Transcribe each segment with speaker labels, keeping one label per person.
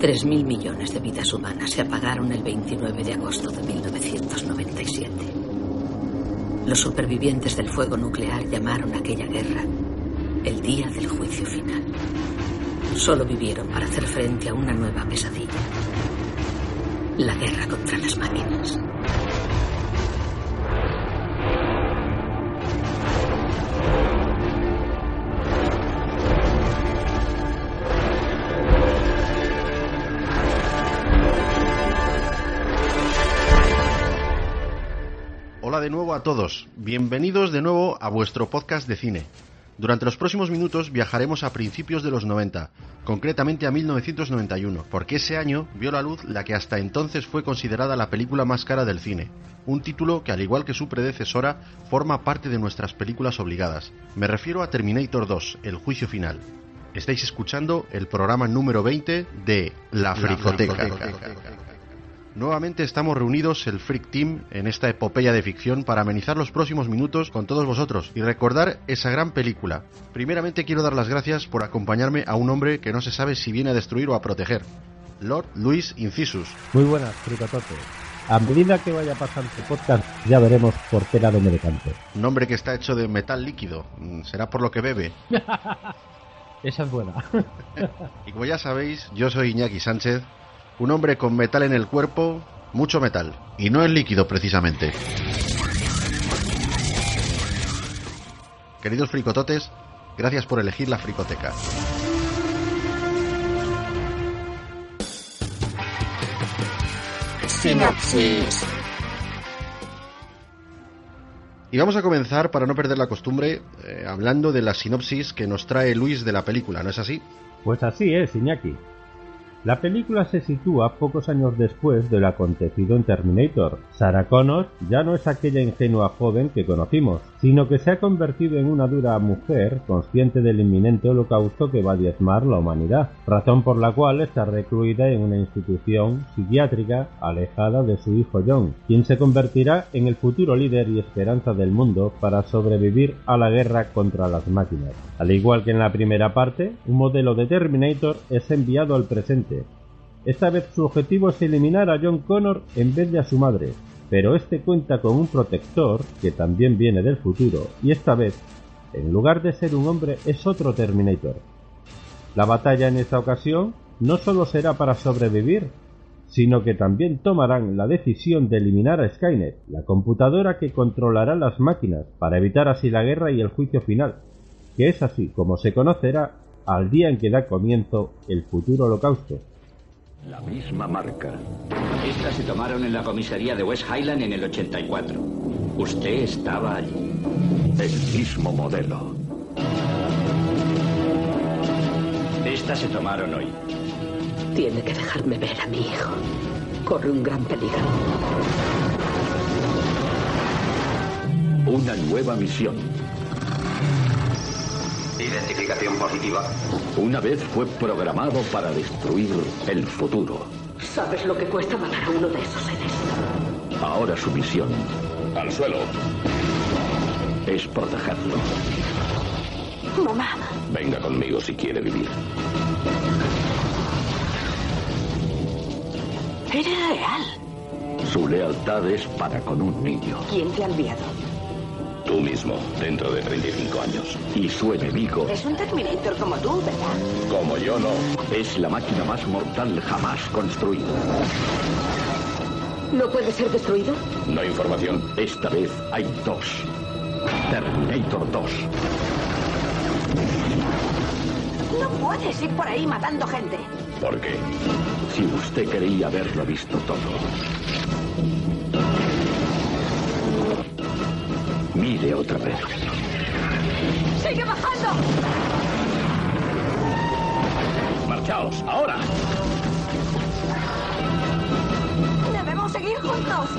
Speaker 1: 3.000 millones de vidas humanas se apagaron el 29 de agosto de 1997. Los supervivientes del fuego nuclear llamaron a aquella guerra el día del juicio final. Solo vivieron para hacer frente a una nueva pesadilla. La guerra contra las máquinas.
Speaker 2: De nuevo a todos. Bienvenidos de nuevo a vuestro podcast de cine. Durante los próximos minutos viajaremos a principios de los 90, concretamente a 1991, porque ese año vio la luz la que hasta entonces fue considerada la película más cara del cine, un título que al igual que su predecesora forma parte de nuestras películas obligadas. Me refiero a Terminator 2, El juicio final. Estáis escuchando el programa número 20 de La Fricoteca. Nuevamente estamos reunidos el Freak Team en esta epopeya de ficción para amenizar los próximos minutos con todos vosotros y recordar esa gran película. Primeramente quiero dar las gracias por acompañarme a un hombre que no se sabe si viene a destruir o a proteger. Lord Luis Incisus.
Speaker 3: Muy buenas, Fricatote. A medida que vaya pasando el podcast ya veremos por qué lado me decanto.
Speaker 2: Un hombre que está hecho de metal líquido. Mm, Será por lo que bebe.
Speaker 3: Esa es buena.
Speaker 2: Y como ya sabéis, yo soy Iñaki Sánchez, un hombre con metal en el cuerpo, mucho metal, y no es líquido precisamente. Queridos fricototes, gracias por elegir la fricoteca.
Speaker 4: Sinopsis.
Speaker 2: Y vamos a comenzar, para no perder la costumbre, eh, hablando de la sinopsis que nos trae Luis de la película, ¿no es así?
Speaker 3: Pues así es, Iñaki. La película se sitúa pocos años después de lo acontecido en Terminator. Sarah Connor ya no es aquella ingenua joven que conocimos, sino que se ha convertido en una dura mujer consciente del inminente holocausto que va a diezmar la humanidad, razón por la cual está recluida en una institución psiquiátrica alejada de su hijo John, quien se convertirá en el futuro líder y esperanza del mundo para sobrevivir a la guerra contra las máquinas. Al igual que en la primera parte, un modelo de Terminator es enviado al presente. Esta vez su objetivo es eliminar a John Connor en vez de a su madre, pero este cuenta con un protector que también viene del futuro y esta vez, en lugar de ser un hombre, es otro Terminator. La batalla en esta ocasión no solo será para sobrevivir, sino que también tomarán la decisión de eliminar a Skynet, la computadora que controlará las máquinas, para evitar así la guerra y el juicio final, que es así como se conocerá al día en que da comienzo el futuro holocausto.
Speaker 5: La misma marca. Estas se tomaron en la comisaría de West Highland en el 84. Usted estaba allí. El mismo modelo. Estas se tomaron hoy.
Speaker 1: Tiene que dejarme ver a mi hijo. Corre un gran peligro.
Speaker 5: Una nueva misión.
Speaker 6: Identificación positiva.
Speaker 5: Una vez fue programado para destruir el futuro.
Speaker 1: ¿Sabes lo que cuesta matar a uno de esos seres?
Speaker 5: Ahora su misión
Speaker 6: Al suelo.
Speaker 5: es protegerlo.
Speaker 1: Mamá,
Speaker 6: Venga conmigo si quiere vivir.
Speaker 1: era real.
Speaker 5: Su lealtad es para con un niño.
Speaker 1: ¿Quién te ha enviado?
Speaker 6: Tú mismo, dentro de 35 años.
Speaker 5: Y su enemigo
Speaker 1: Es un Terminator como tú, ¿verdad?
Speaker 6: Como yo no.
Speaker 5: es la máquina más mortal jamás construida.
Speaker 1: ¿No puede ser destruido?
Speaker 6: No hay información.
Speaker 5: Esta vez hay dos. Terminator 2.
Speaker 1: No puedes ir por ahí matando gente.
Speaker 6: ¿Por qué?
Speaker 5: Si usted creía haberlo visto todo. Mire otra vez.
Speaker 1: ¡Sigue bajando!
Speaker 6: Marchaos, ahora.
Speaker 1: ¡Debemos seguir juntos!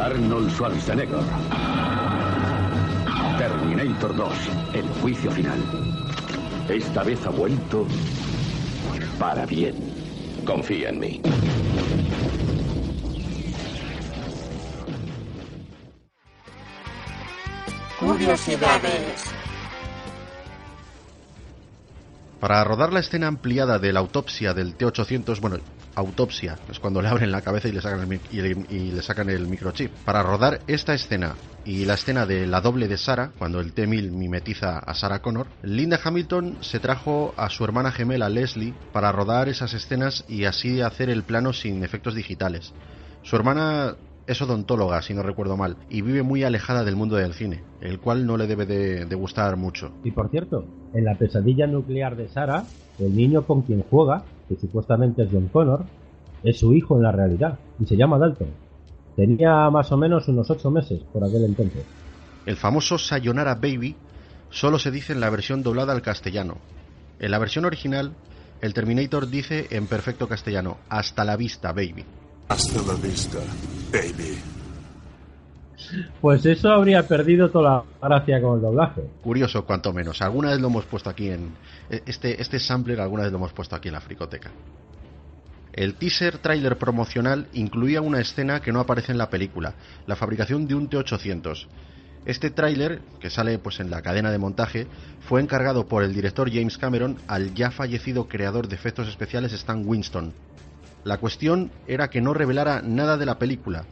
Speaker 5: Arnold Schwarzenegger. Terminator 2. El juicio final. Esta vez ha vuelto para bien.
Speaker 6: Confía en mí.
Speaker 4: Curiosidades.
Speaker 2: Para rodar la escena ampliada de la autopsia del T-800, bueno, autopsia, es cuando le abren la cabeza y le sacan el, y le, sacan el microchip. Para rodar esta escena y la escena de la doble de Sarah, cuando el T-1000 mimetiza a Sarah Connor, Linda Hamilton se trajo a su hermana gemela Leslie para rodar esas escenas y así hacer el plano sin efectos digitales. Su hermana es odontóloga, si no recuerdo mal, y vive muy alejada del mundo del cine, el cual no le debe de, de gustar mucho.
Speaker 3: Y por cierto, en la pesadilla nuclear de Sarah, el niño con quien juega, que supuestamente es John Connor, es su hijo en la realidad, y se llama Dalton. Tenía más o menos unos ocho meses por aquel entonces.
Speaker 2: El famoso Sayonara Baby solo se dice en la versión doblada al castellano. En la versión original, el Terminator dice en perfecto castellano, hasta la vista, baby.
Speaker 7: Hasta la vista, baby.
Speaker 3: Pues eso habría perdido toda la gracia con el doblaje.
Speaker 2: Curioso, cuanto menos. Alguna vez lo hemos puesto aquí en. Este, este sampler, alguna vez lo hemos puesto aquí en la fricoteca. El teaser trailer promocional incluía una escena que no aparece en la película, la fabricación de un T-800. Este tráiler, que sale pues en la cadena de montaje, fue encargado por el director James Cameron al ya fallecido creador de efectos especiales Stan Winston. La cuestión era que no revelara nada de la película.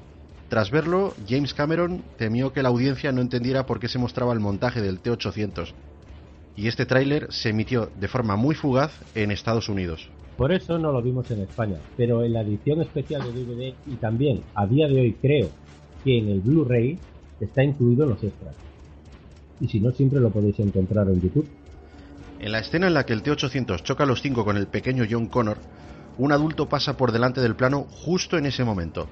Speaker 2: Tras verlo, James Cameron temió que la audiencia no entendiera por qué se mostraba el montaje del T-800. Y este tráiler se emitió de forma muy fugaz en Estados Unidos.
Speaker 3: Por eso no lo vimos en España, pero en la edición especial de DVD y también a día de hoy creo que en el Blu-ray está incluido en los extras. Y si no, siempre lo podéis encontrar en YouTube.
Speaker 2: En la escena en la que el T-800 choca a los cinco con el pequeño John Connor, un adulto pasa por delante del plano justo en ese momento.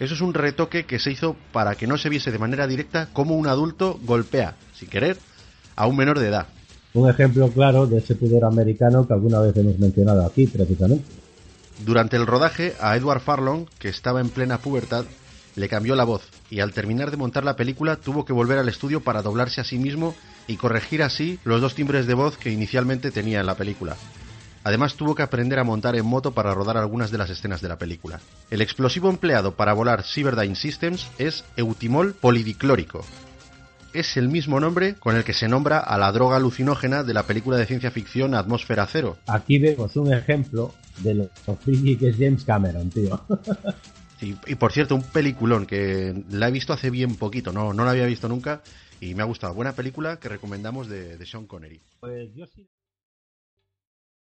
Speaker 2: Eso es un retoque que se hizo para que no se viese de manera directa cómo un adulto golpea, sin querer, a un menor de edad.
Speaker 3: Un ejemplo claro de ese pudor americano que alguna vez hemos mencionado aquí, precisamente.
Speaker 2: Durante el rodaje, a Edward Farlong, que estaba en plena pubertad, le cambió la voz y al terminar de montar la película tuvo que volver al estudio para doblarse a sí mismo y corregir así los dos timbres de voz que inicialmente tenía en la película. Además tuvo que aprender a montar en moto para rodar algunas de las escenas de la película. El explosivo empleado para volar Cyberdyne Systems es eutimol polidiclórico. Es el mismo nombre con el que se nombra a la droga alucinógena de la película de ciencia ficción Atmósfera Cero.
Speaker 3: Aquí vemos un ejemplo de lo friki que es James Cameron, tío.
Speaker 2: Y, y, por cierto, un peliculón que la he visto hace bien poquito, no, no la había visto nunca y me ha gustado. Buena película que recomendamos de, de Sean Connery.
Speaker 3: Pues yo sí.